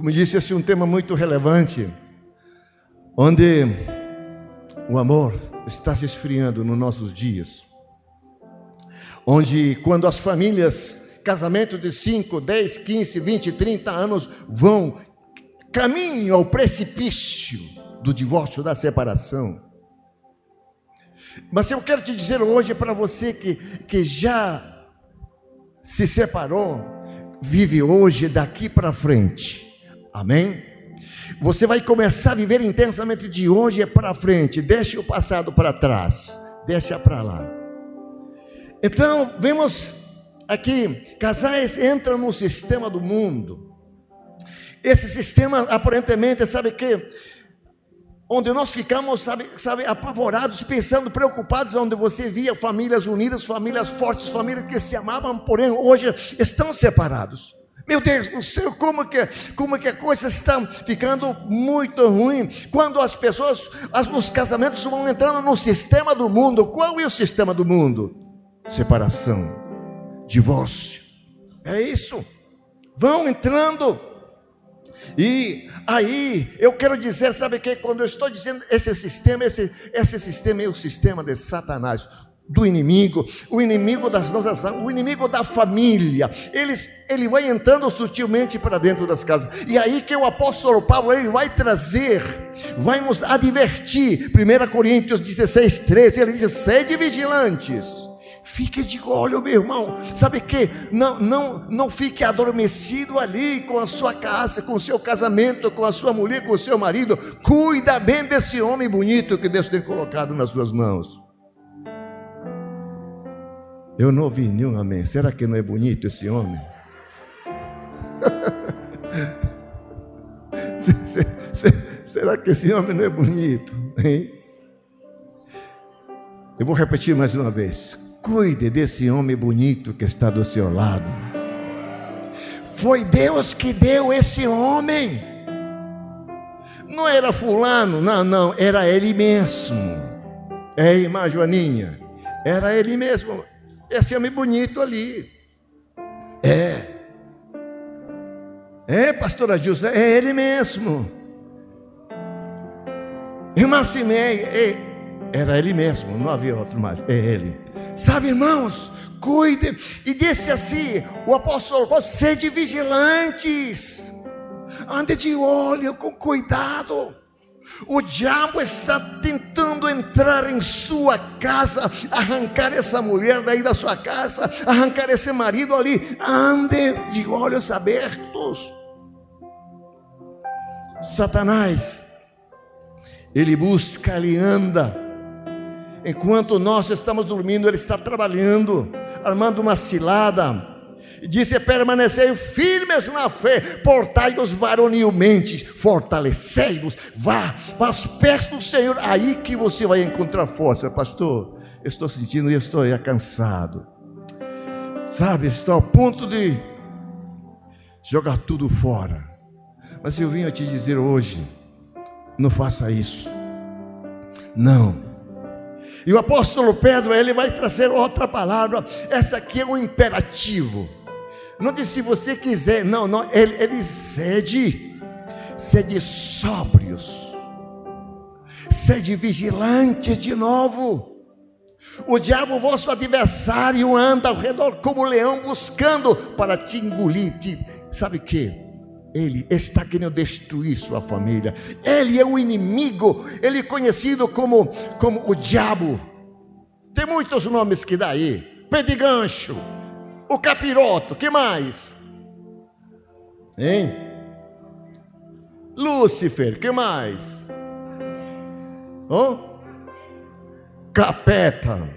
como disse, esse é um tema muito relevante, onde o amor está se esfriando nos nossos dias. Onde, quando as famílias, casamento de 5, 10, 15, 20, 30 anos, vão caminho ao precipício do divórcio, da separação. Mas eu quero te dizer hoje para você que, que já se separou, vive hoje daqui para frente. Amém? Você vai começar a viver intensamente de hoje para frente. Deixe o passado para trás. Deixa para lá. Então, vemos aqui, casais entram no sistema do mundo. Esse sistema, aparentemente, sabe que onde nós ficamos, sabe, sabe, apavorados, pensando, preocupados, onde você via famílias unidas, famílias fortes, famílias que se amavam, porém hoje estão separados. Meu Deus do céu, como que, como que a coisa está ficando muito ruim quando as pessoas, as, os casamentos vão entrando no sistema do mundo. Qual é o sistema do mundo? Separação, divórcio. É isso. Vão entrando e aí, eu quero dizer, sabe que quando eu estou dizendo esse sistema, esse, esse sistema é o sistema de Satanás, do inimigo, o inimigo das nossas o inimigo da família. Eles, ele vai entrando sutilmente para dentro das casas. E aí que o apóstolo Paulo ele vai trazer, vai nos advertir. 1 Coríntios 16, 13, ele diz: sede vigilantes Fique de olho, meu irmão. Sabe que não, não, não fique adormecido ali com a sua casa, com o seu casamento, com a sua mulher, com o seu marido. Cuida bem desse homem bonito que Deus tem colocado nas suas mãos. Eu não ouvi nenhum amém. Será que não é bonito esse homem? Será que esse homem não é bonito? Hein? Eu vou repetir mais uma vez. Cuide desse homem bonito que está do seu lado. Foi Deus que deu esse homem. Não era fulano, não, não, era ele mesmo. É, irmã Joaninha, era ele mesmo. Esse homem bonito ali. É. É, pastora José, é ele mesmo. Irmã Cimeia, é, era ele mesmo, não havia outro mais, é ele. Sabe, irmãos, cuide. E disse assim: o apóstolo Paulo: sede vigilantes, ande de olho, com cuidado. O diabo está tentando entrar em sua casa, arrancar essa mulher daí da sua casa, arrancar esse marido ali. Ande de olhos abertos. Satanás, ele busca, ele anda Enquanto nós estamos dormindo, Ele está trabalhando, armando uma cilada. Disse: permanecei firmes na fé, portai-vos varonilmente, fortalecei-vos, vá para os pés do Senhor, aí que você vai encontrar força, pastor. Eu estou sentindo, eu estou cansado, sabe, estou ao ponto de jogar tudo fora. Mas eu vim te dizer hoje: não faça isso, não e o apóstolo Pedro, ele vai trazer outra palavra. Essa aqui é um imperativo. Não diz se você quiser, não, não, ele, ele cede, cede sóbrios, sede vigilantes de novo. O diabo, vosso adversário, anda ao redor como leão buscando para te engolir. Te, sabe o que? Ele está querendo destruir sua família. Ele é o inimigo. Ele é conhecido como, como o diabo. Tem muitos nomes que dá aí. Pé de gancho. O capiroto. que mais? Hein? Lúcifer. que mais? Oh? Capeta.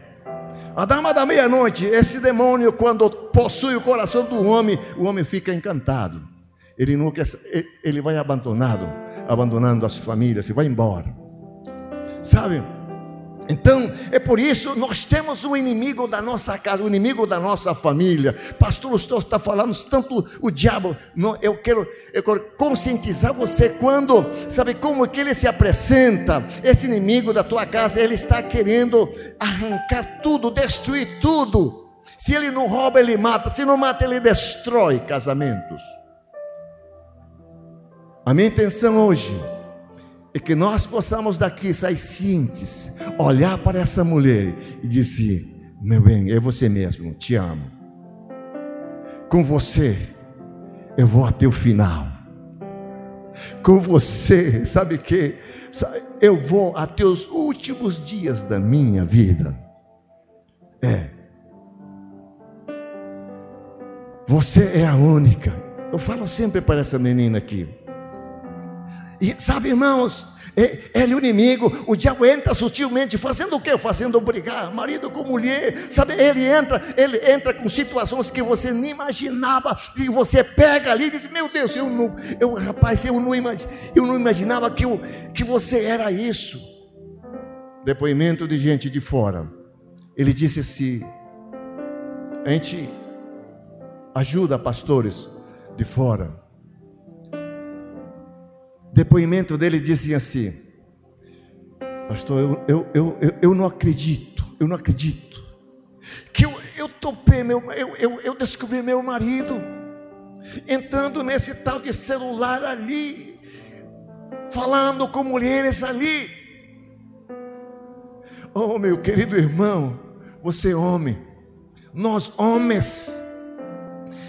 A dama da meia-noite, esse demônio, quando possui o coração do homem, o homem fica encantado. Ele quer, ele vai abandonado, abandonando as famílias e vai embora. Sabe? Então, é por isso nós temos um inimigo da nossa casa, o um inimigo da nossa família. Pastor Lustô está falando tanto o diabo. Não, eu, quero, eu quero conscientizar você quando, sabe como que ele se apresenta? Esse inimigo da tua casa, ele está querendo arrancar tudo, destruir tudo. Se ele não rouba, ele mata. Se não mata, ele destrói casamentos. A minha intenção hoje é que nós possamos daqui sair cientes, olhar para essa mulher e dizer: Meu bem, é você mesmo, te amo. Com você, eu vou até o final. Com você, sabe que? Eu vou até os últimos dias da minha vida. É. Você é a única. Eu falo sempre para essa menina aqui. E sabe, irmãos, ele é o inimigo, o diabo entra sutilmente, fazendo o quê? Fazendo brigar, marido com mulher, sabe? Ele entra, ele entra com situações que você nem imaginava, e você pega ali e diz: Meu Deus, eu não, eu, rapaz, eu não, imag, eu não imaginava que, eu, que você era isso. Depoimento de gente de fora. Ele disse assim: A gente ajuda pastores de fora depoimento dele dizia assim: Pastor, eu, eu, eu, eu, não acredito, eu não acredito. Que eu, eu topei, meu, eu, eu, eu descobri meu marido entrando nesse tal de celular ali, falando com mulheres ali. Oh, meu querido irmão, você é homem, nós homens.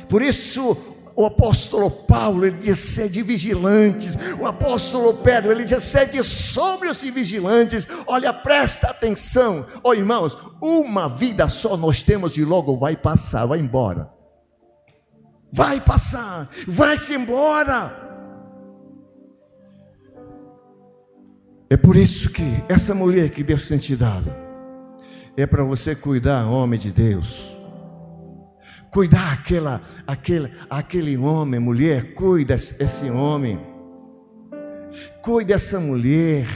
Por isso o apóstolo Paulo, ele diz: sede vigilantes. O apóstolo Pedro, ele diz: sede sóbrios e vigilantes. Olha, presta atenção. Ó oh, irmãos, uma vida só nós temos e logo vai passar, vai embora. Vai passar, vai-se embora. É por isso que essa mulher que Deus tem te dado, é para você cuidar, homem de Deus cuidar aquela, aquele, aquele homem, mulher, cuida esse homem, cuide dessa mulher,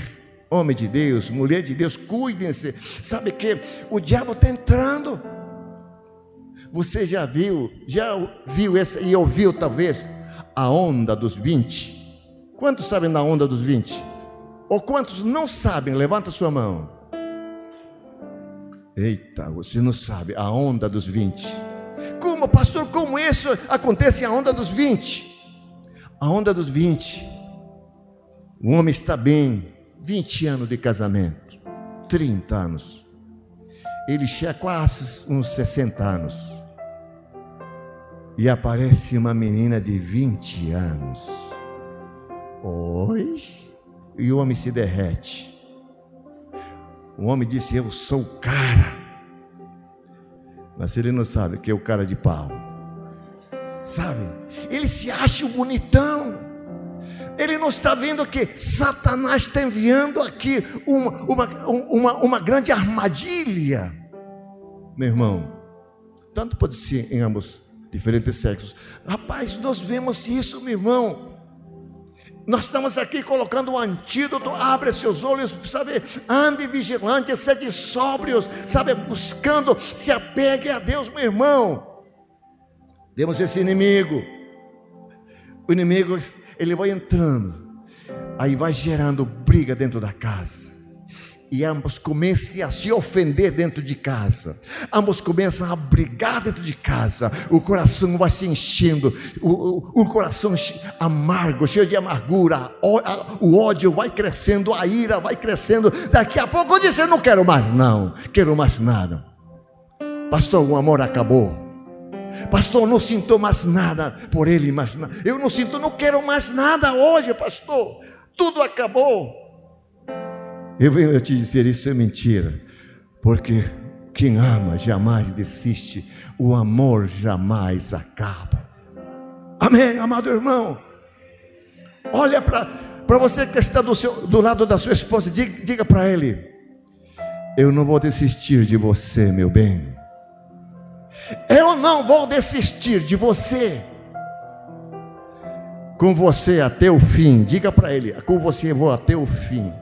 homem de Deus, mulher de Deus, cuidem-se. Sabe que o diabo está entrando. Você já viu, já viu essa e ouviu talvez a onda dos 20? Quantos sabem da onda dos 20? Ou quantos não sabem? Levanta sua mão. Eita, você não sabe a onda dos 20. Como, pastor, como isso acontece a onda dos 20? A onda dos 20. O homem está bem, 20 anos de casamento, 30 anos. Ele chega quase uns 60 anos. E aparece uma menina de 20 anos. Oi? E o homem se derrete. O homem disse: Eu sou o cara. Mas ele não sabe que é o cara de pau. Sabe? Ele se acha bonitão. Ele não está vendo que Satanás está enviando aqui uma, uma, uma, uma grande armadilha. Meu irmão, tanto pode ser em ambos diferentes sexos. Rapaz, nós vemos isso, meu irmão. Nós estamos aqui colocando um antídoto. Abre seus olhos, sabe? Ande vigilante, seja sóbrios, sabe? Buscando, se apegue a Deus, meu irmão. Temos esse inimigo. O inimigo, ele vai entrando, aí vai gerando briga dentro da casa e ambos começam a se ofender dentro de casa, ambos começam a brigar dentro de casa, o coração vai se enchendo, o, o, o coração amargo, cheio de amargura, o, a, o, ódio vai crescendo, a ira vai crescendo. Daqui a pouco eu disse: não quero mais, não, quero mais nada. Pastor, o amor acabou. Pastor, não sinto mais nada por ele, mais nada. Eu não sinto, não quero mais nada hoje, pastor. Tudo acabou. Eu venho te dizer isso é mentira, porque quem ama jamais desiste, o amor jamais acaba. Amém, amado irmão. Olha para você que está do, seu, do lado da sua esposa, diga, diga para ele: Eu não vou desistir de você, meu bem. Eu não vou desistir de você. Com você até o fim. Diga para ele: Com você eu vou até o fim.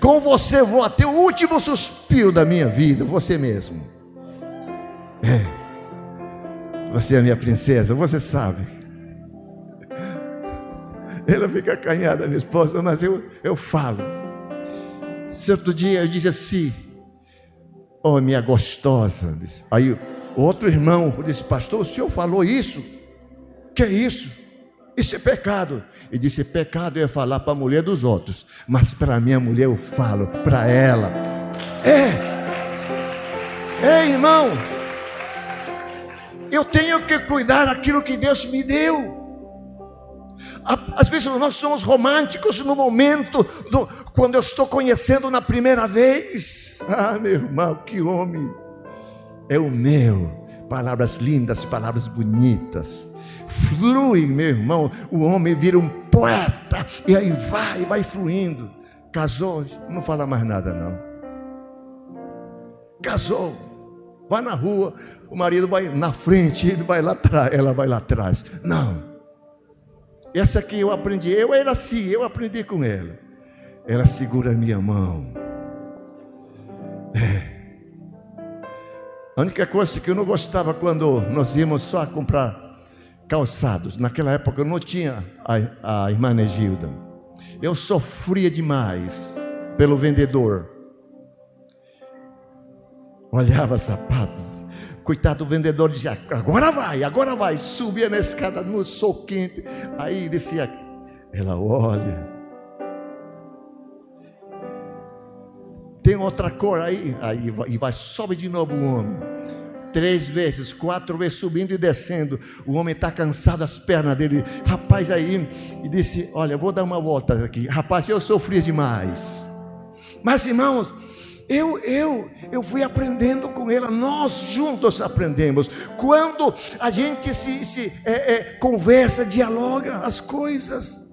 Com você vou até o último suspiro da minha vida, você mesmo. É. Você é minha princesa, você sabe. Ela fica acanhada, minha esposa, mas eu, eu falo. Certo dia eu disse assim: Oh, minha gostosa. Aí outro irmão disse: Pastor, o senhor falou isso? Que é isso? Isso é pecado. E disse: pecado é falar para a mulher dos outros, mas para minha mulher eu falo, para ela. É. É, irmão. Eu tenho que cuidar daquilo que Deus me deu. Às vezes nós somos românticos no momento do, quando eu estou conhecendo na primeira vez. Ah, meu irmão, que homem é o meu. Palavras lindas, palavras bonitas. Flui, meu irmão. O homem vira um poeta e aí vai, vai fluindo. Casou, não fala mais nada não. Casou, vai na rua, o marido vai na frente, ele vai lá atrás, ela vai lá atrás. Não. Essa aqui eu aprendi, eu era assim, eu aprendi com ela. Ela segura a minha mão. É. A única coisa que eu não gostava quando nós íamos só comprar calçados. Naquela época eu não tinha a, a irmã Negilda. Eu sofria demais pelo vendedor. Olhava sapatos. Coitado do vendedor dizia: agora vai, agora vai. Subia na escada no sol quente. Aí descia. Ela olha. Tem outra cor aí. Aí e vai, sobe de novo o homem três vezes, quatro vezes subindo e descendo. O homem está cansado, as pernas dele. Rapaz, aí, e disse: Olha, vou dar uma volta aqui. Rapaz, eu sofri demais. Mas, irmãos, eu, eu, eu fui aprendendo com ela, nós juntos aprendemos. Quando a gente se, se é, é, conversa, dialoga as coisas.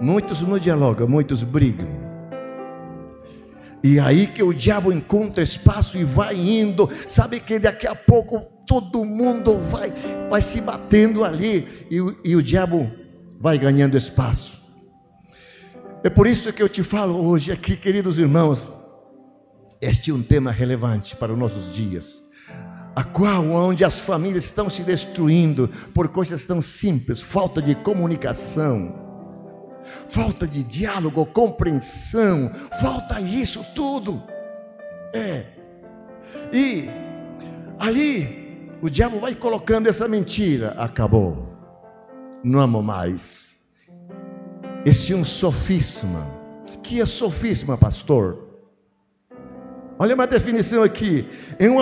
Muitos não dialogam, muitos brigam. E aí que o diabo encontra espaço e vai indo. Sabe que daqui a pouco todo mundo vai, vai se batendo ali e, e o diabo vai ganhando espaço. É por isso que eu te falo hoje aqui, queridos irmãos. Este é um tema relevante para os nossos dias, a qual onde as famílias estão se destruindo por coisas tão simples, falta de comunicação, falta de diálogo, compreensão, falta isso tudo. É. E ali o diabo vai colocando essa mentira, acabou. Não amo mais. Esse é um sofisma. Que é sofisma, pastor? Olha uma definição aqui. É um,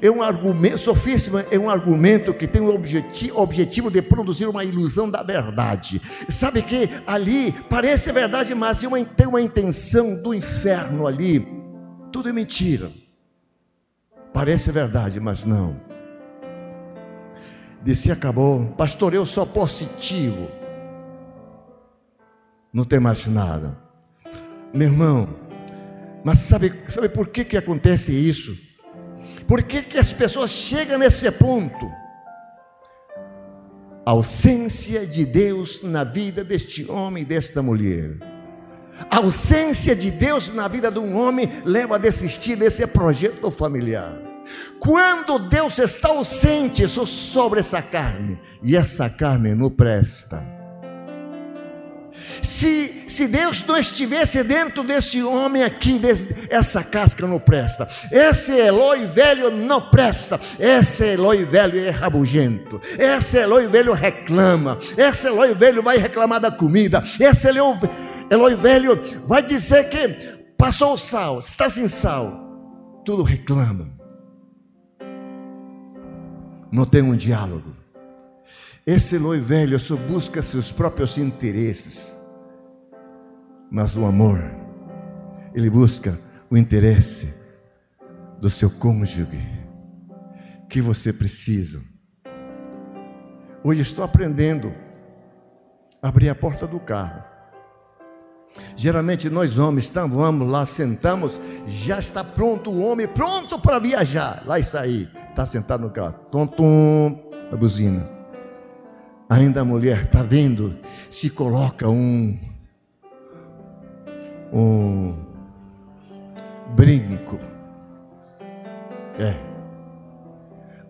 é um argumento, sofisma é um argumento que tem o objeti, objetivo de produzir uma ilusão da verdade. Sabe que ali parece verdade, mas tem uma, intenção do inferno ali. Tudo é mentira. Parece verdade, mas não. Disse acabou, pastor, eu sou positivo. Não tem mais nada. Meu irmão, mas sabe, sabe por que, que acontece isso? Por que, que as pessoas chegam nesse ponto? A ausência de Deus na vida deste homem e desta mulher. A ausência de Deus na vida de um homem leva a desistir desse projeto familiar. Quando Deus está ausente sobre essa carne, e essa carne não presta se, se Deus não estivesse dentro desse homem aqui, desse, essa casca não presta. Esse Eloi velho não presta. Esse Eloi velho é rabugento. Esse Eloi velho reclama. Esse Eloi velho vai reclamar da comida. Esse Eloi, Eloi velho vai dizer que passou o sal, está sem sal. Tudo reclama. Não tem um diálogo. Esse Eloi velho só busca seus próprios interesses mas o amor, ele busca o interesse do seu cônjuge que você precisa. Hoje estou aprendendo a abrir a porta do carro. Geralmente nós homens estamos, vamos lá, sentamos, já está pronto o homem, pronto para viajar, lá e sair. Está sentado no carro, tom, tom, a buzina. Ainda a mulher está vendo, se coloca um um brinco. É.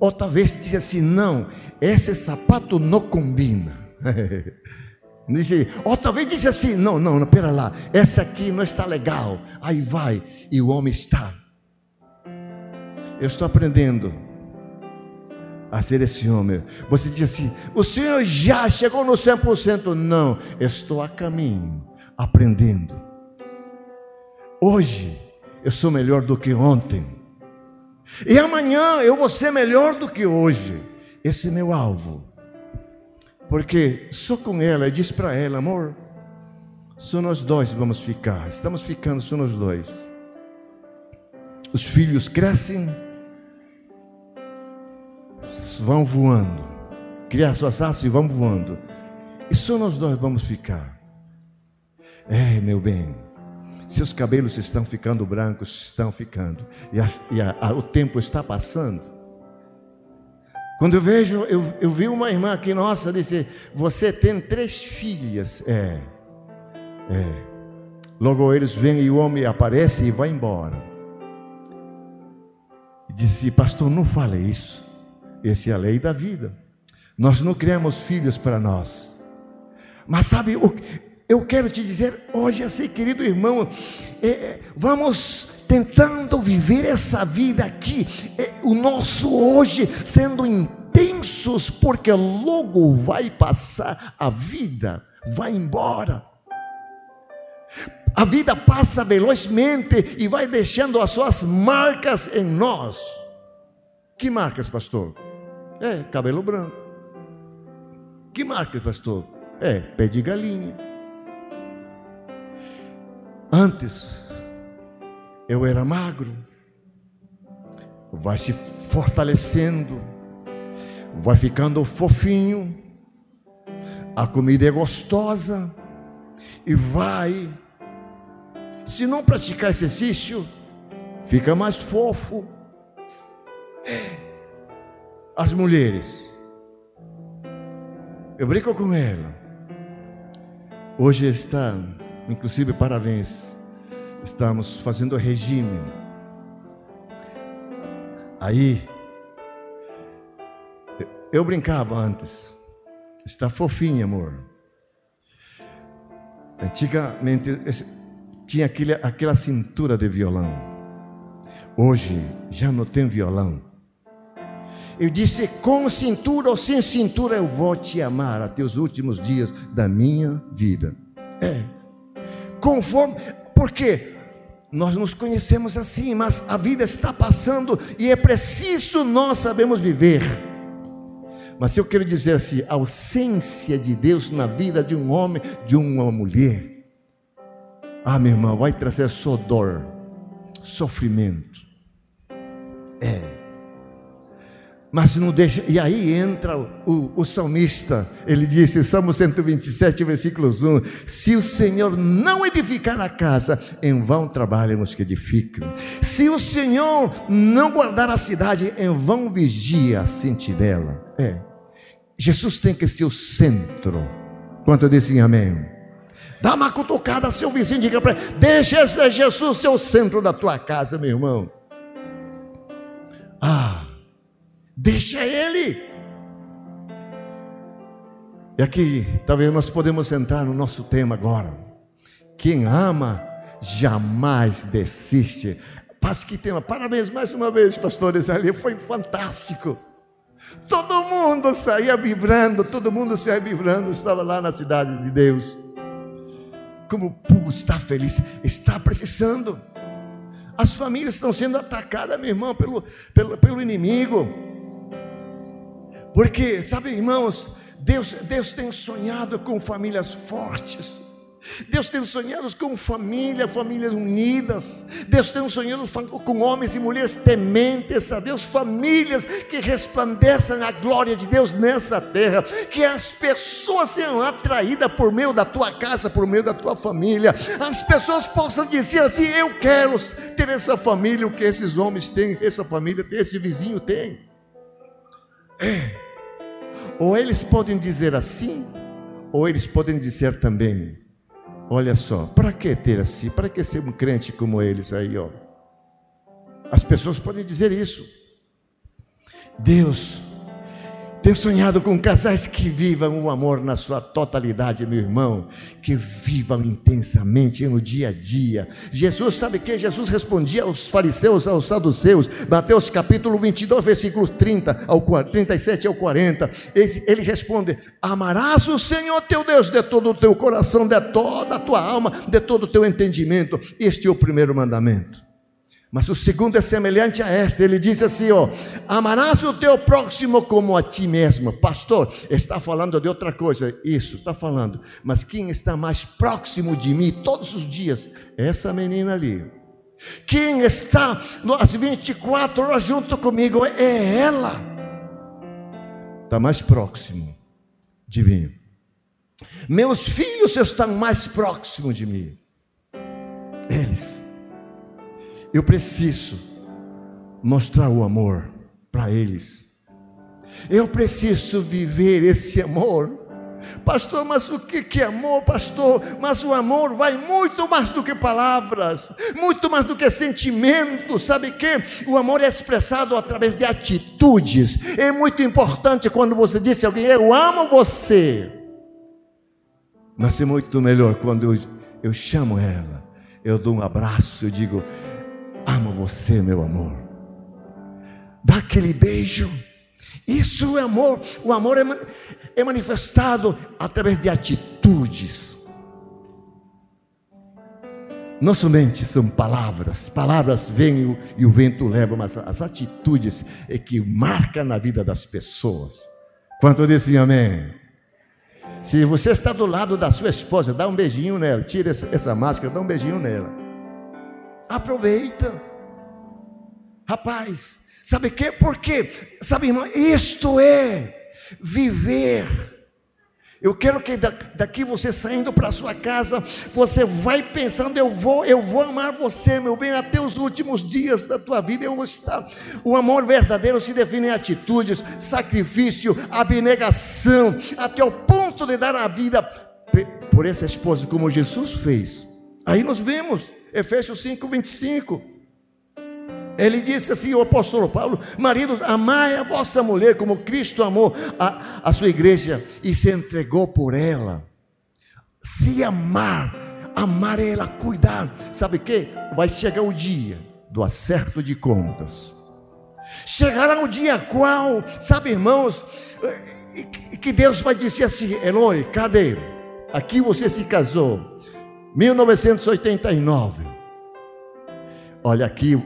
Ou talvez diz assim: não, esse sapato não combina. Ou talvez disse assim: não, não, não, pera lá, essa aqui não está legal. Aí vai, e o homem está. Eu estou aprendendo a ser esse homem. Você diz assim: o Senhor já chegou no 100%? Não, estou a caminho, aprendendo. Hoje eu sou melhor do que ontem, e amanhã eu vou ser melhor do que hoje. Esse é meu alvo, porque só com ela, eu disse para ela, amor, só nós dois vamos ficar, estamos ficando só nós dois. Os filhos crescem, vão voando, criar suas asas e vão voando, e só nós dois vamos ficar. É, meu bem, seus cabelos estão ficando brancos, estão ficando, e, a, e a, o tempo está passando. Quando eu vejo, eu, eu vi uma irmã aqui, nossa, disse: Você tem três filhas. É, é. Logo eles vêm e o homem aparece e vai embora. Disse, pastor, não fale isso. Essa é a lei da vida. Nós não criamos filhos para nós. Mas sabe, eu quero te dizer hoje assim, querido irmão, é, é, vamos tentando viver essa vida aqui, é, o nosso hoje sendo intensos, porque logo vai passar a vida, vai embora. A vida passa velozmente e vai deixando as suas marcas em nós. Que marcas, pastor? É, cabelo branco. Que marcas, pastor? É, pé de galinha. Antes, eu era magro. Vai se fortalecendo. Vai ficando fofinho. A comida é gostosa. E vai se não praticar exercício, fica mais fofo. As mulheres, eu brinco com ela. Hoje está, inclusive, parabéns. Estamos fazendo regime. Aí, eu brincava antes. Está fofinho, amor. Antigamente, tinha aquele, aquela cintura de violão. Hoje já não tem violão. Eu disse: com cintura ou sem cintura, eu vou te amar até os últimos dias da minha vida. É. Conforme, porque nós nos conhecemos assim, mas a vida está passando e é preciso nós sabemos viver. Mas eu quero dizer assim, a ausência de Deus na vida de um homem, de uma mulher, ah, meu irmão, vai trazer só dor, sofrimento. É. Mas não deixa, e aí entra o, o salmista, ele disse, Salmo 127, versículos 1: Se o Senhor não edificar a casa, em vão trabalham os que edificam. Se o Senhor não guardar a cidade, em vão vigia a sentinela. É. Jesus tem que ser o centro. Quanto dizem amém? Dá uma cutucada, seu vizinho, diga para ele: deixa esse Jesus ser o centro da tua casa, meu irmão. Deixa ele. E aqui, talvez nós podemos entrar no nosso tema agora. Quem ama, jamais desiste. Paz que tema. Parabéns mais uma vez, pastores ali. Foi fantástico. Todo mundo saía vibrando, todo mundo saía vibrando. Estava lá na cidade de Deus como o povo está feliz, está precisando. As famílias estão sendo atacadas, meu irmão, pelo, pelo, pelo inimigo. Porque, sabe, irmãos, Deus, Deus tem sonhado com famílias fortes. Deus tem sonhado com família, famílias unidas. Deus tem sonhado com homens e mulheres tementes a Deus, famílias que resplandecem a glória de Deus nessa terra. Que as pessoas sejam atraídas por meio da tua casa, por meio da tua família. As pessoas possam dizer assim: Eu quero ter essa família, o que esses homens têm, essa família esse vizinho tem. É. Ou eles podem dizer assim, ou eles podem dizer também Olha só, para que ter assim? Para que ser um crente como eles aí, ó? As pessoas podem dizer isso. Deus, Tenho sonhado com casais que vivam o amor na sua totalidade, meu irmão, que vivam intensamente no dia a dia. Jesus, sabe que Jesus respondia aos fariseus, aos saduceus, Mateus capítulo 22, versículos 30 ao 37 ao 40. Ele, ele responde: Amarás o Senhor teu Deus de todo o teu coração, de toda a tua alma, de todo o teu entendimento. Este é o primeiro mandamento. Mas o segundo é semelhante a este. Ele diz assim: ó, amarás o teu próximo como a ti mesmo. Pastor, está falando de outra coisa. Isso, está falando. Mas quem está mais próximo de mim todos os dias? Essa menina ali. Quem está às 24 horas junto comigo é ela. Está mais próximo de mim. Meus filhos estão mais próximos de mim. Eles eu preciso mostrar o amor para eles. Eu preciso viver esse amor. Pastor, mas o que é amor, pastor? Mas o amor vai muito mais do que palavras, muito mais do que sentimentos. Sabe que o amor é expressado através de atitudes. É muito importante quando você diz a alguém: Eu amo você. Mas é muito melhor quando eu, eu chamo ela, eu dou um abraço, eu digo: Amo você, meu amor. Dá aquele beijo. Isso é amor. O amor é, é manifestado através de atitudes. Não somente são palavras, palavras vêm e o vento leva, mas as atitudes é que marcam na vida das pessoas. Quanto dizem amém? Se você está do lado da sua esposa, dá um beijinho nela, tira essa, essa máscara, dá um beijinho nela. Aproveita. Rapaz, sabe que? Por quê? Sabe, irmão, isto é viver. Eu quero que daqui você saindo para sua casa, você vai pensando, eu vou, eu vou amar você, meu bem, até os últimos dias da tua vida eu vou estar. O amor verdadeiro se define em atitudes, sacrifício, abnegação, até o ponto de dar a vida por essa esposa, como Jesus fez. Aí nós vemos Efésios 5, 25. Ele disse assim, o apóstolo Paulo: Maridos, amai a vossa mulher como Cristo amou a, a sua igreja e se entregou por ela. Se amar, amar ela, cuidar. Sabe o que? Vai chegar o dia do acerto de contas. Chegará o dia qual, sabe, irmãos, que Deus vai dizer assim: Eloi, cadê? Aqui você se casou. 1989. Olha aqui,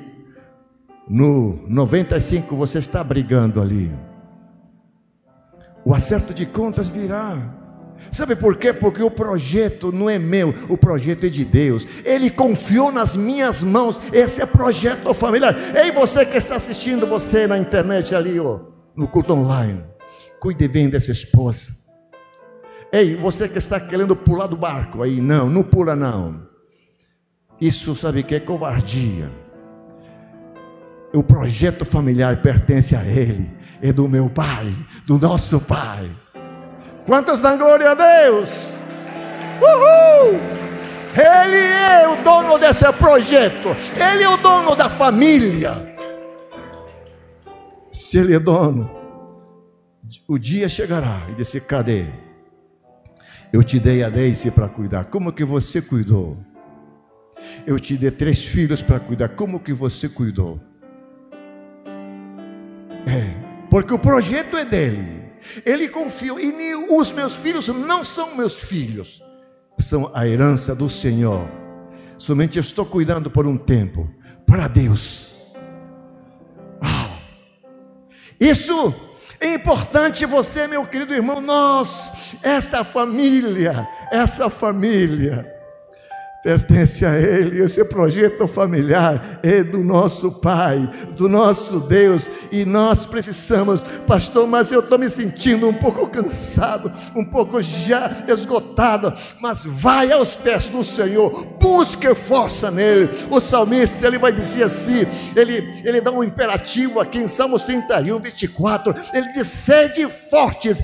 no 95 você está brigando ali. O acerto de contas virá. Sabe por quê? Porque o projeto não é meu, o projeto é de Deus. Ele confiou nas minhas mãos. Esse é projeto familiar. Ei, você que está assistindo você na internet ali, ó, no culto online. Cuide bem dessa esposa. Ei, você que está querendo pular do barco aí, não, não pula não. Isso sabe que é covardia. O projeto familiar pertence a Ele, é do meu Pai, do nosso Pai. Quantos dão glória a Deus? Uhul! Ele é o dono desse projeto, Ele é o dono da família. Se Ele é dono, o dia chegará e disse: cadê? Eu te dei a Daisy para cuidar. Como que você cuidou? Eu te dei três filhos para cuidar. Como que você cuidou? É, porque o projeto é dele. Ele confiou. E os meus filhos não são meus filhos, são a herança do Senhor. Somente eu estou cuidando por um tempo para Deus. Uau! Isso é importante você, meu querido irmão, nós, esta família, essa família, pertence a Ele. Esse projeto familiar é do nosso Pai, do nosso Deus, e nós precisamos, pastor. Mas eu estou me sentindo um pouco cansado, um pouco já esgotado. Mas vai aos pés do Senhor, busque força nele. O salmista ele vai dizer assim: ele, ele dá um imperativo aqui em Salmos 31, 24. Ele diz: sede fortes,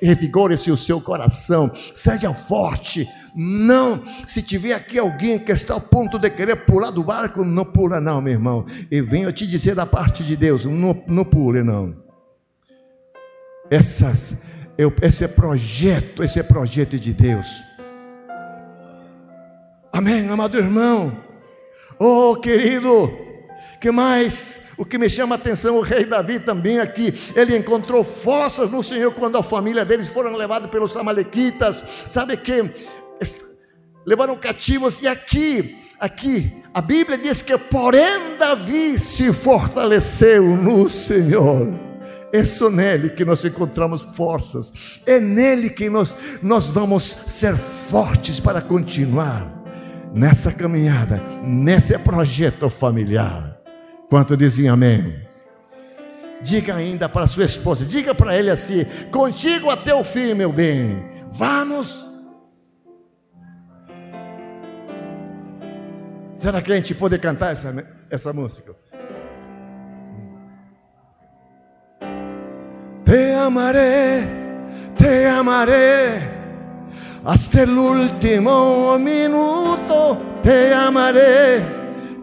revigore-se o seu coração, seja forte não, se tiver aqui alguém que está ao ponto de querer pular do barco, não pula, não, meu irmão. E venho te dizer da parte de Deus: não, não pule, não. essas, esse projeto, esse projeto de Deus. Amém, amado irmão. Oh, querido, que mais? O que me chama a atenção, o rei Davi também aqui, ele encontrou forças no Senhor quando a família deles foram levados pelos amalequitas, sabe que levaram cativos, e aqui, aqui, a Bíblia diz que, porém, Davi se fortaleceu no Senhor. É só nele que nós encontramos forças, é nele que nós, nós vamos ser fortes para continuar nessa caminhada, nesse projeto familiar. Quanto dizem amém? Diga ainda para sua esposa, diga para ele assim: contigo até o fim, meu bem. Vamos Será que a gente pode cantar essa, essa música? Te amaré, te amaré, hasta el último minuto, te amaré,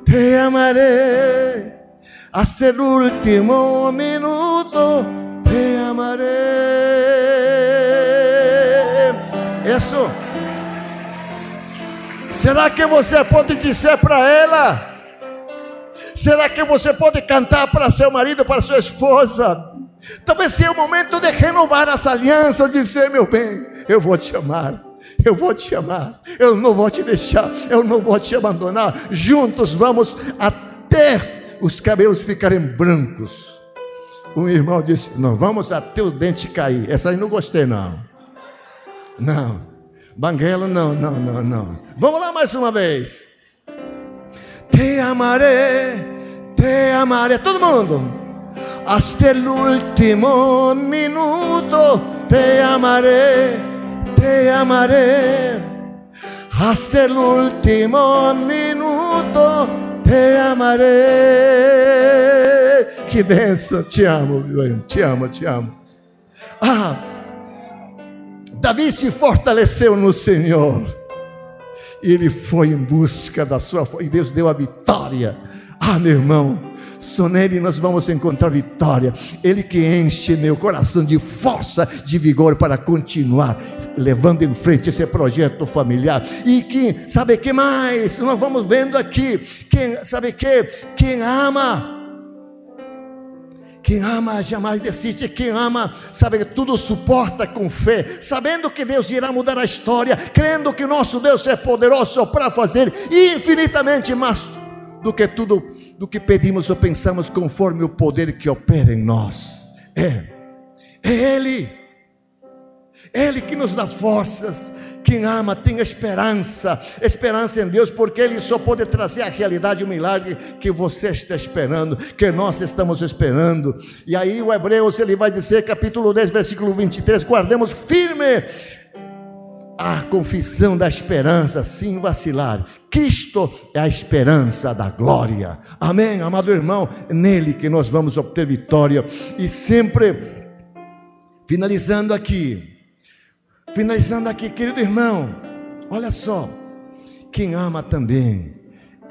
te amaré, hasta el último minuto, te amaré. Eso. Será que você pode dizer para ela? Será que você pode cantar para seu marido, para sua esposa? Talvez seja o momento de renovar essa aliança, dizer, meu bem, eu vou te amar. Eu vou te amar, eu não vou te deixar, eu não vou te abandonar. Juntos vamos até os cabelos ficarem brancos. Um irmão disse: Nós vamos até o dente cair. Essa aí não gostei, não. Não. Banguela, não, não, não, não. Vamos lá mais uma vez. Te amaré, te amaré. Todo mundo. Hasta el último minuto te amaré, te amaré. Hasta el último minuto te amaré. Que benção, te amo, te amo, te amo. Ah, Davi se fortaleceu no Senhor. Ele foi em busca da sua e Deus deu a vitória. Ah, meu irmão, só nele nós vamos encontrar vitória. Ele que enche meu coração de força, de vigor para continuar levando em frente esse projeto familiar. E que, sabe que mais? Nós vamos vendo aqui, quem, sabe que? Quem ama quem ama jamais desiste, quem ama, sabe que tudo suporta com fé, sabendo que Deus irá mudar a história, crendo que nosso Deus é poderoso para fazer infinitamente mais do que tudo do que pedimos ou pensamos, conforme o poder que opera em nós. É, é Ele, é Ele que nos dá forças, quem ama tem esperança, esperança em Deus, porque Ele só pode trazer a realidade, o milagre que você está esperando, que nós estamos esperando. E aí o Hebreus ele vai dizer, capítulo 10, versículo 23, guardemos firme a confissão da esperança, sem vacilar. Cristo é a esperança da glória. Amém, amado irmão, é nele que nós vamos obter vitória. E sempre finalizando aqui, Finalizando aqui, querido irmão, olha só, quem ama também,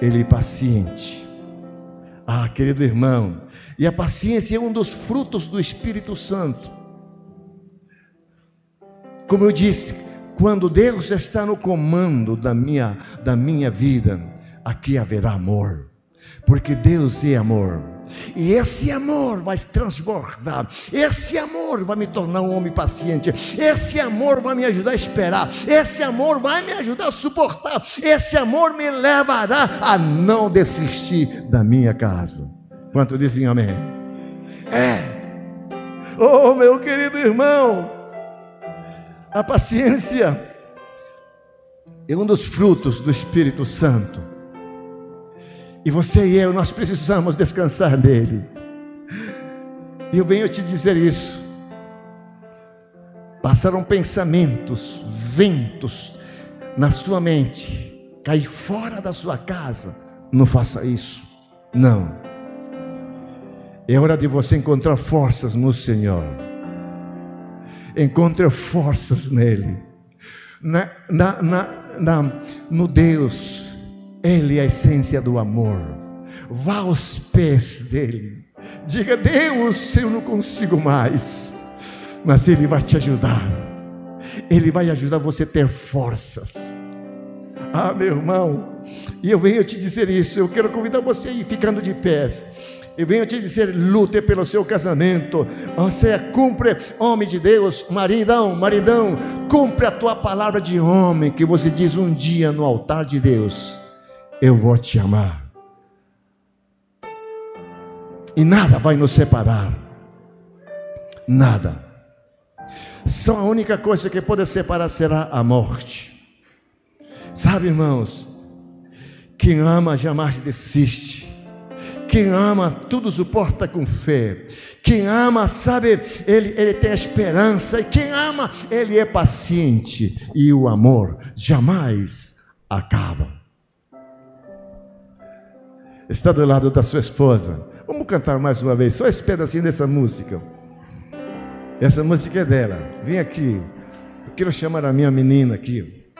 ele é paciente. Ah, querido irmão, e a paciência é um dos frutos do Espírito Santo. Como eu disse, quando Deus está no comando da minha, da minha vida, aqui haverá amor, porque Deus é amor. E esse amor vai transbordar. Esse amor vai me tornar um homem paciente. Esse amor vai me ajudar a esperar. Esse amor vai me ajudar a suportar. Esse amor me levará a não desistir da minha casa. Quanto dizem amém? É. Oh, meu querido irmão, a paciência é um dos frutos do Espírito Santo. E você e eu, nós precisamos descansar nele. E eu venho te dizer isso. Passaram pensamentos, ventos na sua mente, cair fora da sua casa. Não faça isso. Não. É hora de você encontrar forças no Senhor. Encontre forças nele. Na, na, na, na no Deus ele é a essência do amor. Vá aos pés dele. Diga, Deus, eu não consigo mais. mas Ele vai te ajudar. Ele vai ajudar você a ter forças. Ah, meu irmão, e eu venho te dizer isso. Eu quero convidar você a ir ficando de pés. Eu venho te dizer: lute pelo seu casamento. Você cumpre, homem de Deus, maridão, maridão, cumpre a tua palavra de homem que você diz um dia no altar de Deus: Eu vou te amar. E nada vai nos separar. Nada. Só a única coisa que pode separar será a morte. Sabe, irmãos, quem ama jamais desiste. Quem ama, tudo suporta com fé. Quem ama, sabe, ele, ele tem esperança. E quem ama, ele é paciente. E o amor jamais acaba. Está do lado da sua esposa. Vamos cantar mais uma vez, só esse pedacinho dessa música. Essa música é dela. Vem aqui. Eu quero chamar a minha menina aqui.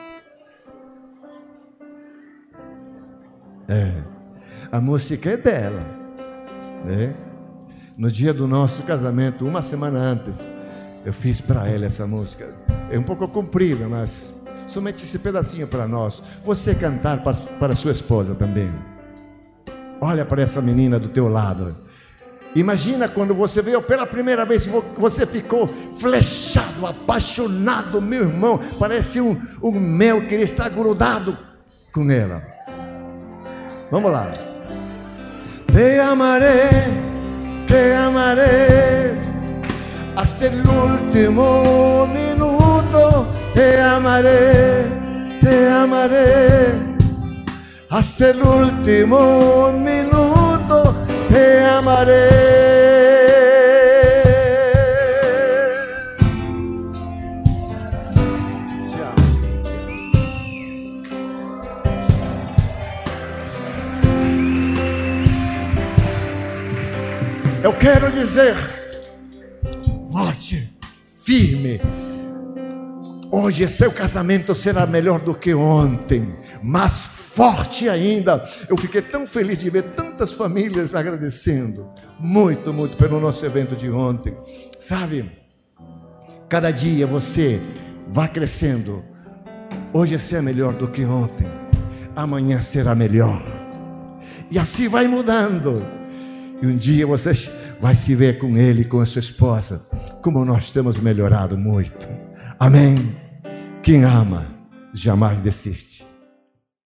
É. A música é dela. Né? No dia do nosso casamento, uma semana antes, eu fiz para ela essa música. É um pouco comprida, mas somente esse pedacinho para nós. Você cantar para, para sua esposa também. Olha para essa menina do teu lado. Imagina quando você veio pela primeira vez, você ficou flechado, apaixonado, meu irmão. Parece um, um mel que ele está grudado com ela. Vamos lá. Te amaré, te amaré, hasta el último minuto. Te amaré, te amaré, hasta el último minuto. Te amaré. Eu quero dizer, volte firme. Hoje seu casamento será melhor do que ontem, mais forte ainda. Eu fiquei tão feliz de ver tantas famílias agradecendo, muito, muito pelo nosso evento de ontem. Sabe, cada dia você vai crescendo. Hoje será melhor do que ontem, amanhã será melhor. E assim vai mudando. E um dia você vai se ver com ele, com a sua esposa, como nós temos melhorado muito. Amém. Quem ama jamais desiste.